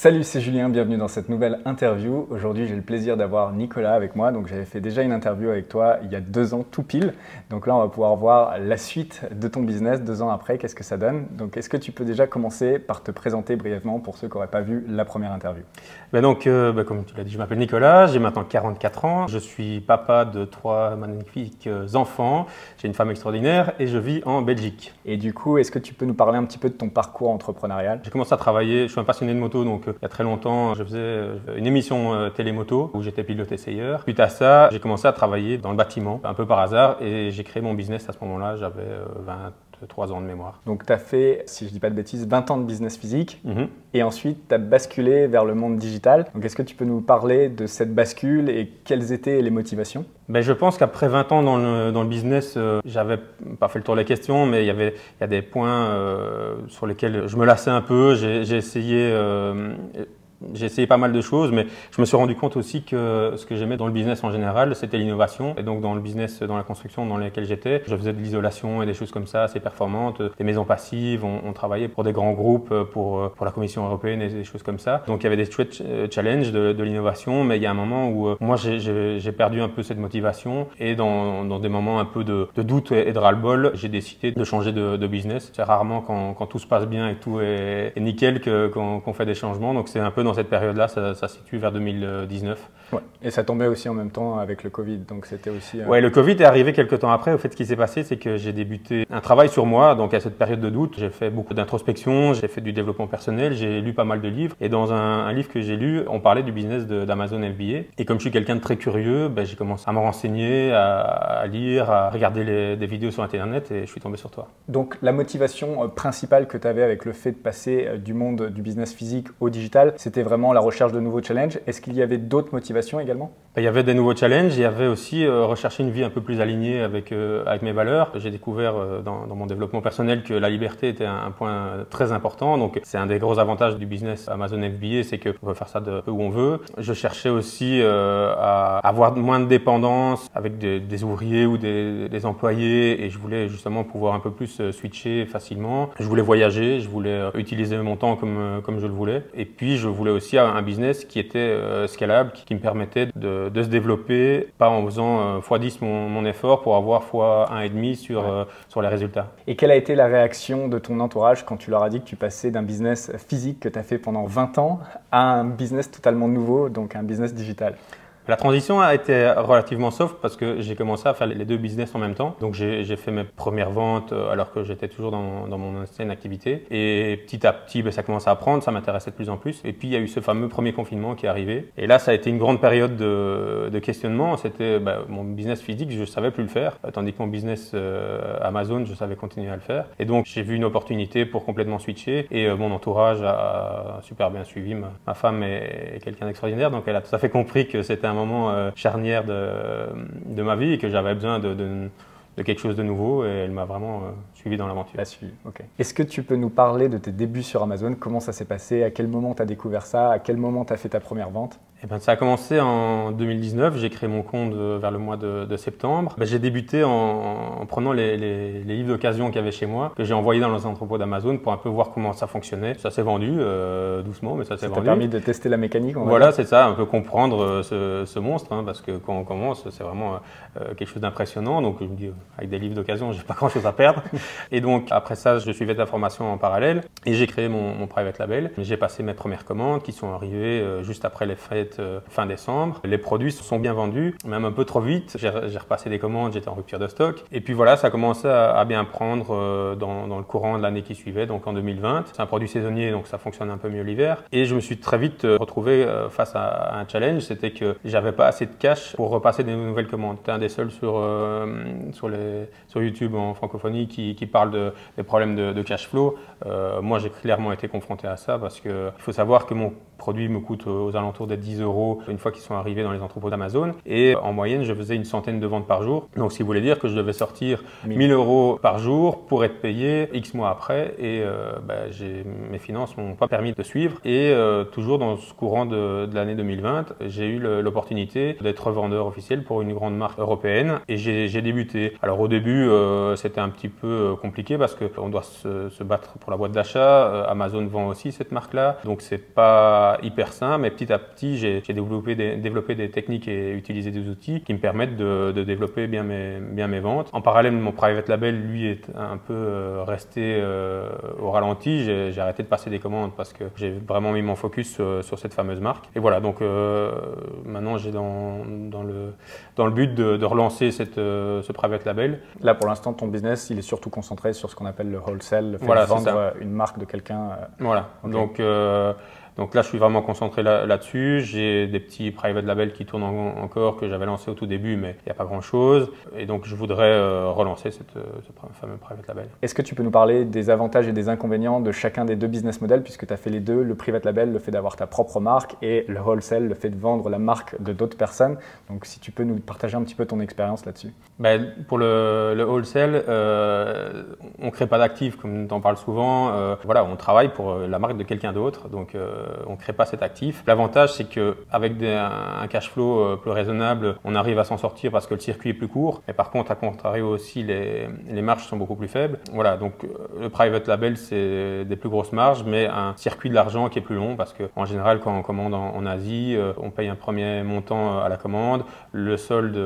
Salut, c'est Julien, bienvenue dans cette nouvelle interview. Aujourd'hui, j'ai le plaisir d'avoir Nicolas avec moi. Donc, j'avais fait déjà une interview avec toi il y a deux ans, tout pile. Donc là, on va pouvoir voir la suite de ton business deux ans après, qu'est-ce que ça donne. Donc, est-ce que tu peux déjà commencer par te présenter brièvement pour ceux qui n'auraient pas vu la première interview? Ben Donc, euh, ben comme tu l'as dit, je m'appelle Nicolas, j'ai maintenant 44 ans. Je suis papa de trois magnifiques enfants. J'ai une femme extraordinaire et je vis en Belgique. Et du coup, est-ce que tu peux nous parler un petit peu de ton parcours entrepreneurial? J'ai commencé à travailler, je suis un passionné de moto, donc il y a très longtemps, je faisais euh, une émission euh, télémoto où j'étais pilote essayeur. Puis à ça, j'ai commencé à travailler dans le bâtiment, un peu par hasard, et j'ai créé mon business à ce moment-là. J'avais euh, 20 3 ans de mémoire. Donc tu as fait, si je ne dis pas de bêtises, 20 ans de business physique mhm. et ensuite tu as basculé vers le monde digital. Donc est-ce que tu peux nous parler de cette bascule et quelles étaient les motivations? Ben, Je pense qu'après 20 ans dans le, dans le business, euh, j'avais pas fait le tour de la question, mais il y il y a des points euh, sur lesquels je me lassais un peu. J'ai essayé, euh, j'ai essayé pas mal de choses, mais je me suis rendu compte aussi que ce que j'aimais dans le business en général, c'était l'innovation. Et donc dans le business, dans la construction dans lequel j'étais, je faisais de l'isolation et des choses comme ça, assez performantes, des maisons passives. On, travaillait pour des grands groupes, pour, pour la Commission européenne et des choses comme ça. Donc il y avait des euh, challenges de, l'innovation, mais il y a un moment où euh, moi j'ai perdu un peu cette motivation et dans, dans des moments un peu de, doute et de ras-le-bol, j'ai décidé de changer de, business. C'est rarement quand, quand, tout se passe bien et tout est, est nickel qu'on fait des changements. Donc c'est un peu dans cette période-là, ça, ça se situe vers 2019. Ouais. Et ça tombait aussi en même temps avec le Covid, donc c'était aussi. Euh... Ouais, le Covid est arrivé quelques temps après. Au fait, ce qui s'est passé, c'est que j'ai débuté un travail sur moi. Donc à cette période de doute, j'ai fait beaucoup d'introspection, j'ai fait du développement personnel, j'ai lu pas mal de livres. Et dans un, un livre que j'ai lu, on parlait du business d'Amazon FBA. Et comme je suis quelqu'un de très curieux, ben, j'ai commencé à me renseigner, à, à lire, à regarder les, des vidéos sur Internet, et je suis tombé sur toi. Donc la motivation euh, principale que tu avais avec le fait de passer euh, du monde du business physique au digital, c'était vraiment la recherche de nouveaux challenges. Est-ce qu'il y avait d'autres motivations également? Il y avait des nouveaux challenges, il y avait aussi euh, rechercher une vie un peu plus alignée avec, euh, avec mes valeurs. J'ai découvert euh, dans, mon développement personnel que la liberté était un, point très important. Donc c'est un des gros avantages du business Amazon FBA, c'est qu'on peut faire ça de où on veut. Je cherchais aussi à avoir moins de dépendance avec des, des ouvriers ou des, des, employés et je voulais justement pouvoir un peu plus switcher facilement. Je voulais voyager, je voulais utiliser mon temps comme, comme je le voulais. Et puis je voulais aussi un business qui était euh, scalable, qui, me permettait de, de, se développer, pas en faisant x10 euh, mon, mon, effort pour avoir x1,5 sur, ouais. Euh, sur les résultats. Et quelle a été la réaction de ton entourage quand tu leur as dit que tu passais d'un business physique que tu as fait pendant 20 ans à un business totalement nouveau, donc un business digital? La transition a été relativement soft parce que j'ai commencé à faire les deux business en même temps. Donc j'ai fait mes premières ventes euh, alors que j'étais toujours dans, mon ancienne activité. Et petit à petit, ben, ça commençait à prendre, ça m'intéressait de plus en plus. Et puis il y a eu ce fameux premier confinement qui est arrivé. Et là, ça a été une grande période de, questionnement. C'était ben, mon business physique, je savais plus le faire, tandis que mon business euh, Amazon, je savais continuer à le faire. Et donc j'ai vu une opportunité pour complètement switcher. Et euh, mon entourage a super bien suivi. Ma, femme est, est quelqu'un d'extraordinaire, donc elle a tout à fait compris que c'était un moment euh, charnière de, de, ma vie et que j'avais besoin de, de, de, quelque chose de nouveau et elle m'a vraiment euh, suivi dans l'aventure. Est-ce que tu peux nous parler de tes débuts sur Amazon? Comment ça s'est passé? À quel moment tu as découvert ça? À quel moment tu as fait ta première vente? Eh ben, ça a commencé en 2019. J'ai créé mon compte euh, vers le mois de, de septembre. Ben, j'ai débuté en, en prenant les, les, les livres d'occasion qu'il y avait chez moi, que j'ai envoyés dans les entrepôts d'Amazon pour un peu voir comment ça fonctionnait. Ça s'est vendu euh, doucement, mais ça s'est vendu. Ça permis de tester la mécanique Voilà, c'est ça, un peu comprendre euh, ce, ce monstre, hein, parce que quand on commence, c'est vraiment euh, quelque chose d'impressionnant. Donc je me dis, euh, avec des livres d'occasion, j'ai pas grand-chose à perdre. et donc après ça, je suivais de la formation en parallèle et j'ai créé mon, mon private label. J'ai passé mes premières commandes qui sont arrivées euh, juste après les fêtes euh, fin décembre. Les produits sont bien vendus, même un peu trop vite. J'ai repassé des commandes, j'étais en rupture de stock. Et puis voilà, ça a à, bien prendre euh, dans, le courant de l'année qui suivait, donc en 2020. C'est un produit saisonnier, donc ça fonctionne un peu mieux l'hiver. Et je me suis très vite euh, retrouvé face à un challenge, c'était que j'avais pas assez de cash pour repasser des nouvelles commandes. J'étais un des seuls sur, sur, les, sur YouTube en francophonie qui, parle de, des problèmes de, cash flow. moi, j'ai clairement été confronté à ça parce que il faut savoir que mon produit me coûte aux alentours des 10 10 euros une fois qu'ils sont arrivés dans les entrepôts d'Amazon. Et en moyenne, je faisais une centaine de ventes par jour. Donc, ce qui voulait dire que je devais sortir 1000 euros par jour pour être payé X mois après. Et euh, bah, mes finances m'ont pas permis de suivre. Et euh, toujours dans ce courant de, de l'année 2020, j'ai eu l'opportunité d'être vendeur officiel pour une grande marque européenne. Et j'ai débuté. Alors, au début, euh, c'était un petit peu compliqué parce qu'on doit se, se, battre pour la boîte d'achat. Amazon vend aussi cette marque-là. Donc, c'est pas hyper simple. Mais petit à petit, j'ai développé des, développé des techniques et utilisé des outils qui me permettent de, de développer bien mes, bien mes ventes. En parallèle, mon private label, lui, est un peu euh, resté euh, au ralenti. J'ai arrêté de passer des commandes parce que j'ai vraiment mis mon focus sur, cette fameuse marque. Et voilà, donc euh, maintenant, j'ai dans, dans, le, dans le but de, relancer cette, ce private label. Là, pour l'instant, ton business, il est surtout concentré sur ce qu'on appelle le wholesale, le fait de vendre une marque de quelqu'un. Voilà, donc donc là, je suis vraiment concentré là-dessus. J'ai des petits private labels qui tournent encore, que j'avais lancé au tout début, mais il n'y a pas grand-chose. Et donc, je voudrais euh, relancer cette, euh, ce fameux private label. Est-ce que tu peux nous parler des avantages et des inconvénients de chacun des deux business models, puisque tu as fait les deux, le private label, le fait d'avoir ta propre marque, et le wholesale, le fait de vendre la marque de d'autres personnes? Donc, si tu peux nous partager un petit peu ton expérience là-dessus. Ben, pour le, le wholesale, euh, on ne crée pas d'actifs, comme tu en parles souvent. Euh, voilà, on travaille pour la marque de quelqu'un d'autre. Donc, euh, on ne crée pas cet actif. L'avantage, c'est qu'avec un cash flow euh, plus raisonnable, on arrive à s'en sortir parce que le circuit est plus court. Mais par contre, à contrario aussi, les, marges sont beaucoup plus faibles. Voilà, donc euh, le private label, c'est des plus grosses marges, mais un circuit de l'argent qui est plus long parce qu'en général, quand on commande en, Asie, on paye un premier montant à la commande, le solde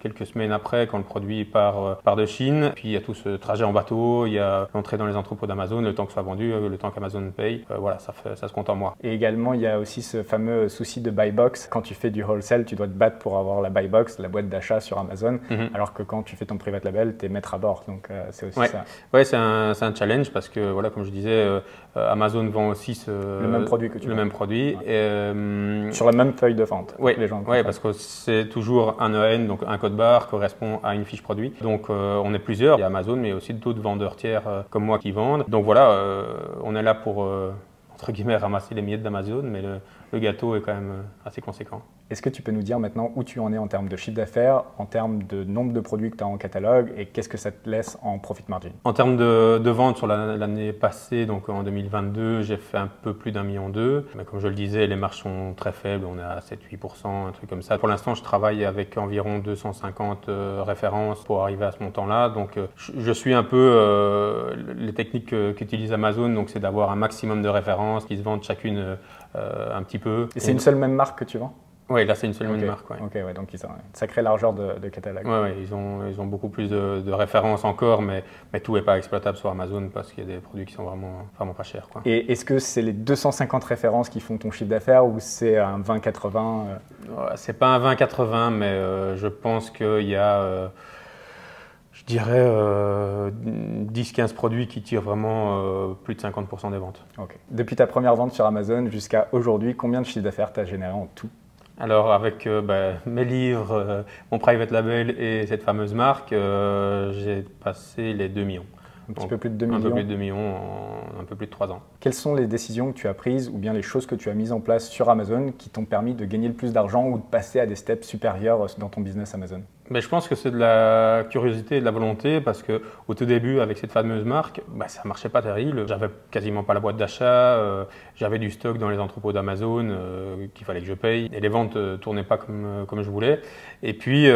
quelques semaines après quand le produit part, part de Chine. Puis il y a tout ce trajet en bateau, il y a l'entrée dans les entrepôts d'Amazon, le temps que soit vendu, le temps qu'Amazon paye. voilà, ça, fait, ça se compte en mois. Et également, il y a aussi ce fameux souci de buy box. Quand tu fais du wholesale, tu dois te battre pour avoir la buy box, la boîte d'achat sur Amazon, mhm. alors que quand tu fais ton private label, tu es maître à bord. Donc euh, c'est aussi ça. Ouais, c'est un, un, challenge parce que, voilà, comme je disais, euh, Amazon vend aussi ce, le même produit que tu Le même produit. Et, euh, sur la même feuille de vente. Oui, les gens ouais, parce que c'est toujours un EN, donc un code barre correspond à une fiche produit. Donc on est plusieurs. Il y a Amazon, mais aussi d'autres vendeurs tiers comme moi qui vendent. Donc voilà, on est là pour entre guillemets, ramasser les miettes d'Amazon, mais le, le gâteau est quand même euh, assez conséquent. Est-ce que tu peux nous dire maintenant où tu en es en termes de chiffre d'affaires, en termes de nombre de produits que tu as en catalogue et qu'est-ce que ça te laisse en profit margin? En termes de, de vente sur l'année passée, donc en 2022, j'ai fait un peu plus d'un million d'eux. Mais comme je le disais, les marges sont très faibles, on est à 7-8%, un truc comme ça. Pour l'instant, je travaille avec environ 250 euh, références pour arriver à ce montant-là. Donc euh, je, suis un peu les techniques qu'utilise Amazon, donc c'est d'avoir un maximum de références qui se vendent chacune un petit peu. Et c'est une seule même marque que tu vends? Oui, là c'est une seule même marque. Ok, ouais, donc ils ont une sacrée largeur de, catalogue. Oui, ouais, ils, ont, ils ont beaucoup plus de, références encore, mais, mais tout n'est pas exploitable sur Amazon parce qu'il y a des produits qui sont vraiment, vraiment pas chers. Quoi. Et est-ce que c'est les 250 références qui font ton chiffre d'affaires ou c'est un 20-80 euh... C'est pas un 20-80, mais euh, je pense qu'il y a. Euh, dirais 10-15 euh, produits qui tirent vraiment euh, plus de 50% des ventes. Depuis ta première vente sur Amazon jusqu'à aujourd'hui, combien de chiffre d'affaires tu as généré en tout? Alors avec euh, bah, mes livres, mon private label et cette fameuse marque, j'ai passé les 2 millions. Un petit peu plus de 2 millions. Un peu plus de 2 millions un peu plus de 3 ans. Quelles sont les décisions que tu as prises ou bien les choses que tu as mises en place sur Amazon qui t'ont permis de gagner le plus d'argent ou de passer à des steps supérieurs dans ton business Amazon? Mais je pense que c'est de la curiosité et de la volonté parce que au tout début, avec cette fameuse marque, bah, ça marchait pas terrible. J'avais quasiment pas la boîte d'achat, euh, j'avais du stock dans les entrepôts d'Amazon euh, qu'il fallait que je paye et les ventes ne euh, tournaient pas comme, comme je voulais. Et puis,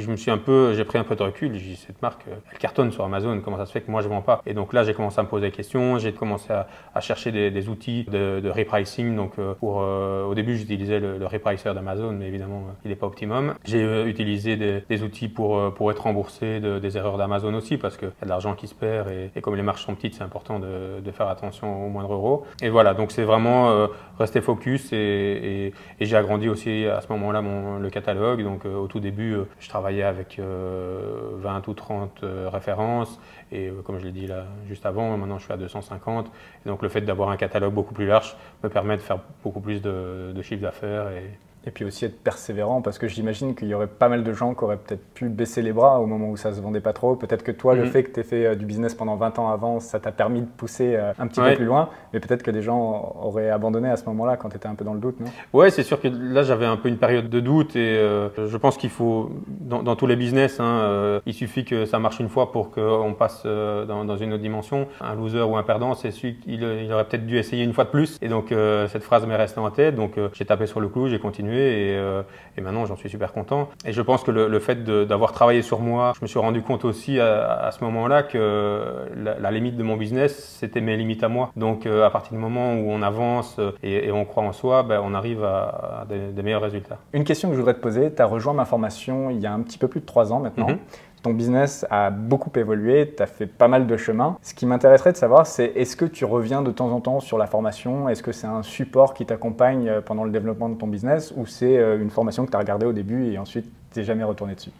je me suis un peu, j'ai pris un peu de recul. J'ai dit cette marque, elle cartonne sur Amazon. Comment ça se fait que moi je vends pas? Et donc là, j'ai commencé à me poser des questions. J'ai commencé à, chercher des, outils de, repricing. Donc euh, euh, au début, j'utilisais le, repricer d'Amazon, mais évidemment, euh, il n'est pas optimum. J'ai utilisé des, outils pour pour être remboursé des erreurs d'Amazon aussi, parce qu'il y a de l'argent qui se perd et, comme les marges sont petites, c'est important de, faire attention au moindre euro. Et voilà, donc c'est vraiment rester focus et, j'ai agrandi aussi à ce moment-là le catalogue. Donc au tout début, je travaillais avec 20 euh, ou 30 euh, références. Et euh, comme je l'ai dit là juste avant, maintenant je suis à 250. Et donc le fait d'avoir un catalogue beaucoup plus large me permet de faire beaucoup plus de, de chiffre d'affaires et, Et puis aussi être persévérant, parce que j'imagine qu'il y aurait pas mal de gens qui auraient peut-être pu baisser les bras au moment où ça se vendait pas trop. Peut-être que toi, le mhm. fait que tu aies fait euh, du business pendant 20 ans avant, ça t'a permis de pousser euh, un petit peu plus loin. Mais peut-être que des gens auraient abandonné à ce moment-là quand tu étais un peu dans le doute, non? Ouais, c'est sûr que là, j'avais un peu une période de doute et euh, je pense qu'il faut, dans, tous les business, hein, il suffit que ça marche une fois pour qu'on passe dans, une autre dimension. Un loser ou un perdant, c'est celui qu'il il aurait peut-être dû essayer une fois de plus. Et donc, cette phrase m'est restée en tête. Donc, j'ai tapé sur le clou, j'ai continué et, et maintenant, j'en suis super content. Et je pense que le, fait d'avoir travaillé sur moi, je me suis rendu compte aussi à, ce moment-là que la, limite de mon business, c'était mes limites à moi. Donc, euh, à partir du moment où on avance euh, et, on croit en soi, ben, on arrive à, des, meilleurs résultats. Une question que je voudrais te poser, tu as rejoint ma formation il y a un petit peu plus de trois ans maintenant. Mhm. Ton business a beaucoup évolué, tu as fait pas mal de chemin. Ce qui m'intéresserait de savoir, c'est est-ce que tu reviens de temps en temps sur la formation? Est-ce que c'est un support qui t'accompagne euh, pendant le développement de ton business? Ou c'est une formation que tu as regardée au début et ensuite tu n'es jamais retourné dessus?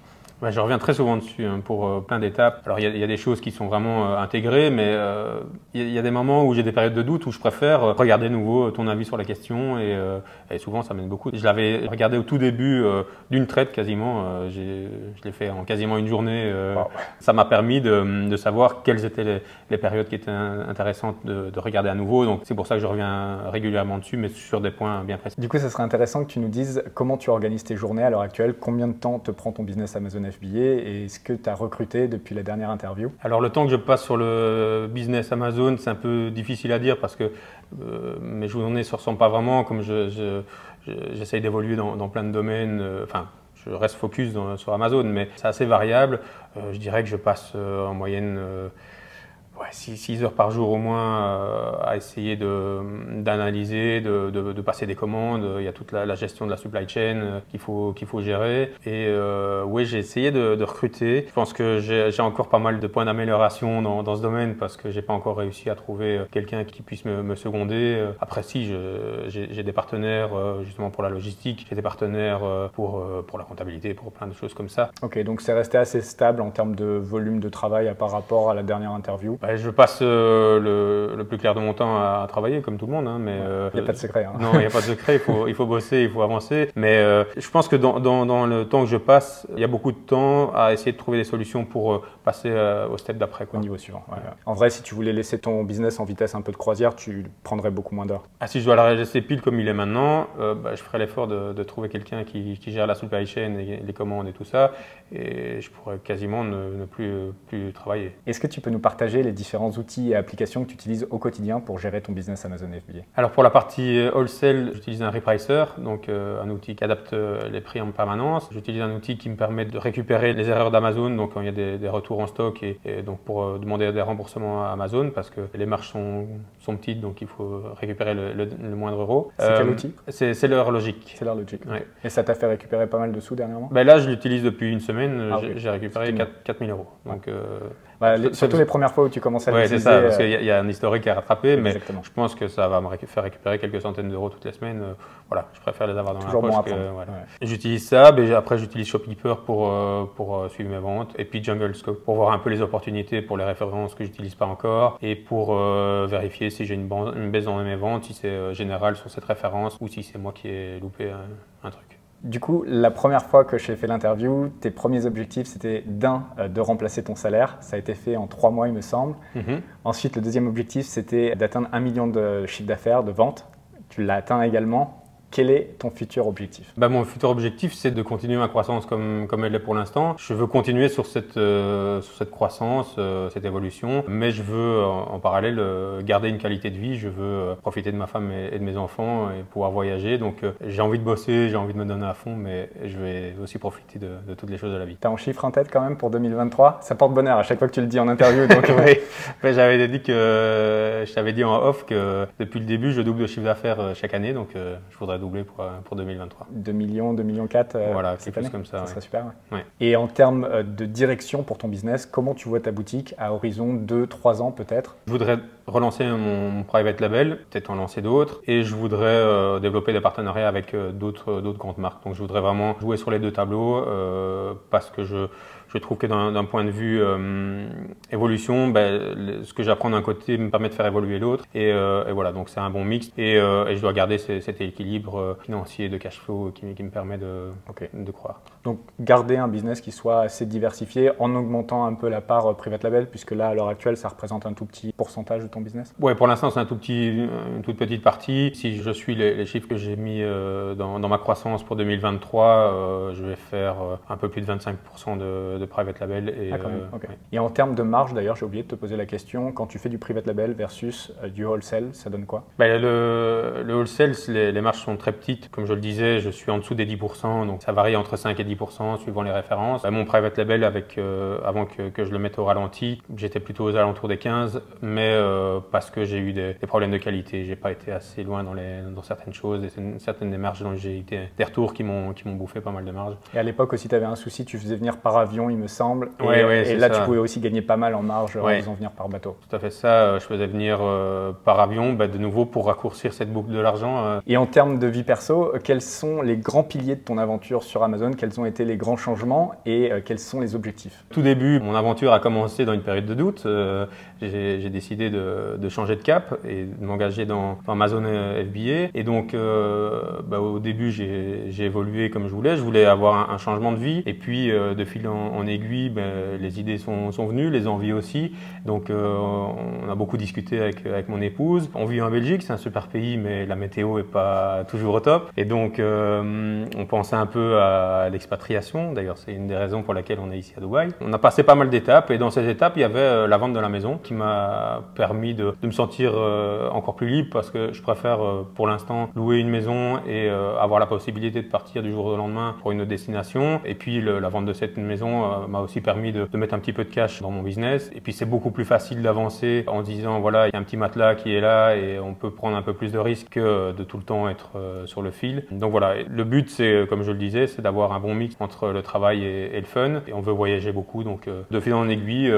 Je reviens très souvent dessus hein, pour euh, plein d'étapes. Alors il y, a des choses qui sont vraiment euh, intégrées, mais euh, il y, a des moments où j'ai des périodes de doute où je préfère regarder nouveau ton avis sur la question et, souvent ça m'aide beaucoup. Je l'avais regardé au tout début d'une traite quasiment. je l'ai fait en quasiment une journée. Ça m'a permis de, savoir quelles étaient les, périodes qui étaient intéressantes de, de regarder à nouveau. Donc c'est pour ça que je reviens régulièrement dessus, mais sur des points bien précis. Du coup, ce serait intéressant que tu nous dises comment tu organises tes journées à l'heure actuelle, combien de temps te prend ton business Amazon Et est-ce que tu as recruté depuis la dernière interview Alors le temps que je passe sur le business Amazon, c'est un peu difficile à dire parce que euh, mes journées ne se ressemblent pas vraiment comme je, j'essaye d'évoluer dans, plein de domaines. Euh, enfin, je reste focus sur Amazon, mais c'est assez variable. Euh, je dirais que je passe en moyenne ouais, 6, heures par jour au moins euh, à essayer d'analyser, de, de, de, passer des commandes. Il y a toute la, gestion de la supply chain euh, qu'il faut, qu'il faut gérer. Et euh, oui, j'ai essayé de, recruter. Je pense que j'ai encore pas mal de points d'amélioration dans, dans, ce domaine parce que j'ai pas encore réussi à trouver quelqu'un qui puisse me, me, seconder. Après, si, j'ai des partenaires justement pour la logistique, j'ai des partenaires pour, pour la comptabilité, pour plein de choses comme ça. Ok, donc c'est resté assez stable en termes de volume de travail par rapport à la dernière interview je passe euh, le, plus clair de mon temps à, travailler, comme tout le monde. Hein, mais, il n'y a pas de secret. Hein. Non, il n'y a pas de secret. Il faut, il faut bosser, il faut avancer. Mais euh, je pense que dans, dans, le temps que je passe, il y a beaucoup de temps à essayer de trouver des solutions pour euh, passer au step d'après. Au niveau suivant. En vrai, si tu voulais laisser ton business en vitesse un peu de croisière, tu prendrais beaucoup moins d'heures. Ah, si je dois la laisser pile comme il est maintenant, bah, je ferai l'effort de, trouver quelqu'un qui, qui, gère la supply chain et les commandes et tout ça. Et je pourrais quasiment ne, ne plus, plus travailler. Est-ce que tu peux nous partager les différents outils et applications que tu utilises au quotidien pour gérer ton business Amazon FBA Alors pour la partie euh, wholesale, j'utilise un repricer, donc euh, un outil qui adapte euh, les prix en permanence. J'utilise un outil qui me permet de récupérer les erreurs d'Amazon, donc quand il y a des, retours en stock et, donc pour demander des remboursements à Amazon parce que les marges sont, sont petites, donc il faut récupérer le, moindre euro. C'est quel outil? C'est leur logique. C'est leur logique. Et ça t'a fait récupérer pas mal de sous dernièrement? Ben Là, je l'utilise depuis une semaine. Ah, j'ai récupéré 4, 4000 euros. Donc, bah, surtout les premières fois où tu commences à Oui, c'est ça, parce qu'il y, a un historique à rattraper, mais je pense que ça va me faire récupérer quelques centaines d'euros toutes les semaines. Euh, voilà, je préfère les avoir dans Toujours la poche. J'utilise ça, mais après j'utilise Shopkeeper pour, euh, pour euh, suivre mes ventes, et puis Jungle Scope pour voir un peu les opportunités pour les références que j'utilise pas encore, et pour vérifier si j'ai une, une, baisse dans mes ventes, si c'est général sur cette référence, ou si c'est moi qui ai loupé un truc. Du coup, la première fois que j'ai fait l'interview, tes premiers objectifs, c'était d'un, euh, de remplacer ton salaire. Ça a été fait en trois mois, il me semble. Mhm. Ensuite, le deuxième objectif, c'était d'atteindre un million de chiffre d'affaires, de ventes. Tu l'as atteint également. Quel est ton futur objectif? Bah, Mon futur objectif, c'est de continuer ma croissance comme, comme elle est pour l'instant. Je veux continuer sur cette, euh, sur cette croissance, euh, cette évolution, mais je veux en, parallèle euh, garder une qualité de vie. Je veux profiter de ma femme et, de mes enfants et pouvoir voyager. Donc j'ai envie de bosser, j'ai envie de me donner à fond, mais je vais aussi profiter de, de toutes les choses de la vie. Tu as un chiffre en tête quand même pour 2023 Ça porte bonheur à chaque fois que tu le dis en interview. Donc, oui, j'avais dit que je t'avais dit en off que depuis le début, je double de chiffre d'affaires chaque année. Donc je voudrais doubler pour, euh, pour 2023. 2 millions, 2 millions 4 euh, Voilà, c'est plus comme ça. Ça serait super. Et en termes euh, de direction pour ton business, comment tu vois ta boutique à horizon 2-3 ans peut-être? Je voudrais relancer mon private label, peut-être en lancer d'autres, et je voudrais développer des partenariats avec d'autres d'autres grandes marques. Donc je voudrais vraiment jouer sur les deux tableaux parce que je je trouve que d'un point de vue évolution, ben, ce que j'apprends d'un côté me permet de faire évoluer l'autre. Et, voilà, donc c'est un bon mix. Et, je dois garder cet équilibre financier de cash flow qui, me permet de, de croire. Donc garder un business qui soit assez diversifié en augmentant un peu la part private label, puisque là, à l'heure actuelle, ça représente un tout petit pourcentage de ton business Oui, pour l'instant, c'est un tout petit, une toute petite partie. Si je suis les, chiffres que j'ai mis euh, dans, ma croissance pour 2023, euh, je vais faire euh, un peu plus de 25% de, private label. Et, ah, et en termes de marge, d'ailleurs, j'ai oublié de te poser la question, quand tu fais du private label versus du wholesale, ça donne quoi? Ben, le, le, wholesale, les, les, marges sont très petites. Comme je le disais, je suis en dessous des 10%, donc ça varie entre 5 et 10% suivant les références. Ben, mon private label, avec, avant que, que, je le mette au ralenti, j'étais plutôt aux alentours des 15, mais parce que j'ai eu des, problèmes de qualité. J'ai pas été assez loin dans, les, dans certaines choses et certaines démarches dont j'ai été des retours qui m'ont bouffé pas mal de marge. Et à l'époque aussi, tu avais un souci, tu faisais venir par avion, il me semble. Et, ouais, et là, tu pouvais aussi gagner pas mal en marge en faisant venir par bateau. Tout à fait ça. Euh, je faisais venir euh, par avion, bah, de nouveau pour raccourcir cette boucle de l'argent. Euh. Et en termes de vie perso, quels sont les grands piliers de ton aventure sur Amazon? Quels ont été les grands changements et quels sont les objectifs Tout début, mon aventure a commencé dans une période de doute. j'ai décidé de, changer de cap et de m'engager dans, dans Amazon FBA. Et donc, bah, au début, j'ai évolué comme je voulais. Je voulais avoir un, changement de vie. Et puis, euh, de fil en, aiguille, ben, les idées sont, venues, les envies aussi. Donc, euh, on a beaucoup discuté avec, avec mon épouse. On vit en Belgique, c'est un super pays, mais la météo est pas toujours au top. Et donc, euh, on pensait un peu à l'expatriation. D'ailleurs, c'est une des raisons pour laquelle on est ici à Dubaï. On a passé pas mal d'étapes. Et dans ces étapes, il y avait la vente de la maison qui m'a permis de, de, me sentir encore plus libre parce que je préfère pour l'instant louer une maison et avoir la possibilité de partir du jour au lendemain pour une destination. Et puis la vente de cette maison euh, m'a aussi permis de, mettre un petit peu de cash dans mon business. Et puis c'est beaucoup plus facile d'avancer en disant voilà, il y a un petit matelas qui est là et on peut prendre un peu plus de risques que de tout le temps être euh, sur le fil. Donc voilà, le but c'est, comme je le disais, c'est d'avoir un bon mix entre le travail et, le fun. Et on veut voyager beaucoup, donc euh, de fil en aiguille,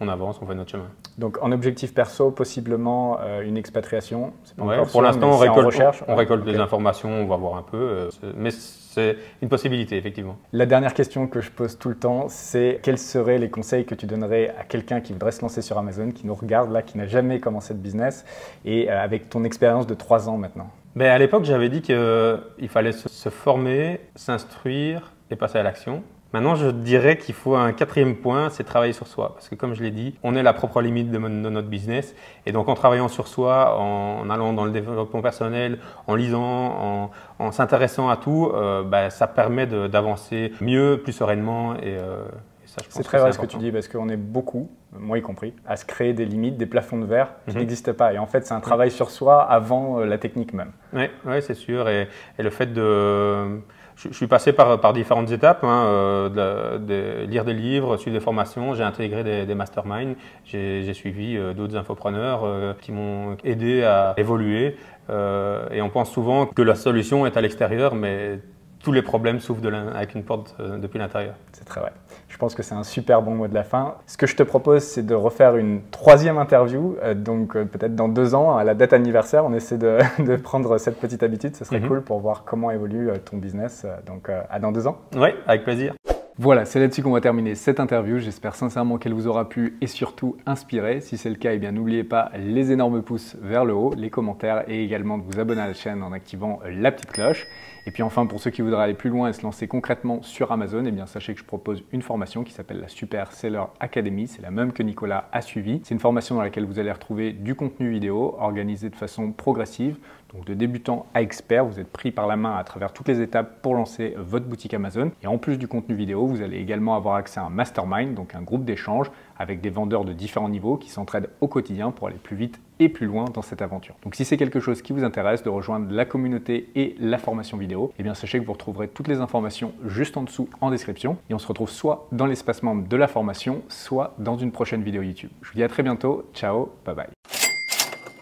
on, avance, on fait notre chemin. Donc en objectif perso, possiblement une expatriation. pour l'instant, on récolte, on, récolte des informations, on va voir un peu. mais c'est une possibilité, effectivement. La dernière question que je pose tout le temps, c'est quels seraient les conseils que tu donnerais à quelqu'un qui voudrait se lancer sur Amazon, qui nous regarde là, qui n'a jamais commencé de business, et euh, avec ton expérience de trois ans maintenant? À l'époque, j'avais dit qu'il fallait se former, s'instruire et passer à l'action. Maintenant, je dirais qu'il faut un quatrième point, c'est travailler sur soi. Parce que comme je l'ai dit, on est la propre limite de, notre business. Et donc en travaillant sur soi, en, allant dans le développement personnel, en lisant, en, s'intéressant à tout, euh, bah, ça permet d'avancer mieux, plus sereinement. Et, euh, c'est très vrai ce que tu dis, parce qu'on est beaucoup, moi y compris, à se créer des limites, des plafonds de verre qui mhm. n'existent pas. Et en fait, c'est un travail sur soi avant euh, la technique même. Oui, ouais, c'est sûr. et, le fait de je, suis passé par, par différentes étapes, hein, euh, de, lire des livres, suivre des formations, j'ai intégré des, des masterminds, j'ai suivi euh, d'autres infopreneurs euh, qui m'ont aidé à évoluer. et on pense souvent que la solution est à l'extérieur, mais tous les problèmes s'ouvrent avec une porte depuis l'intérieur. C'est très vrai. Je pense que c'est un super bon mot de la fin. Ce que je te propose, c'est de refaire une troisième interview, euh, donc euh, peut-être dans deux ans, à la date anniversaire, on essaie de, prendre cette petite habitude. Ce serait mhm. cool pour voir comment évolue euh, ton business. Donc à dans deux ans. Oui, avec plaisir. Voilà, c'est là-dessus qu'on va terminer cette interview. J'espère sincèrement qu'elle vous aura plu et surtout inspiré. Si c'est le cas, eh bien n'oubliez pas les énormes pouces vers le haut, les commentaires et également de vous abonner à la chaîne en activant la petite cloche. Et puis enfin, pour ceux qui voudraient aller plus loin et se lancer concrètement sur Amazon, eh bien sachez que je propose une formation qui s'appelle la Super Seller Academy. C'est la même que Nicolas a suivi. C'est une formation dans laquelle vous allez retrouver du contenu vidéo organisé de façon progressive donc de débutant à expert, vous êtes pris par la main à travers toutes les étapes pour lancer votre boutique Amazon. Et en plus du contenu vidéo, vous allez également avoir accès à un mastermind, donc un groupe d'échange avec des vendeurs de différents niveaux qui s'entraident au quotidien pour aller plus vite et plus loin dans cette aventure. Donc si c'est quelque chose qui vous intéresse de rejoindre la communauté et la formation vidéo, eh bien sachez que vous retrouverez toutes les informations juste en dessous en description et on se retrouve soit dans l'espace membre de la formation, soit dans une prochaine vidéo YouTube. Je vous dis à très bientôt, ciao, bye bye.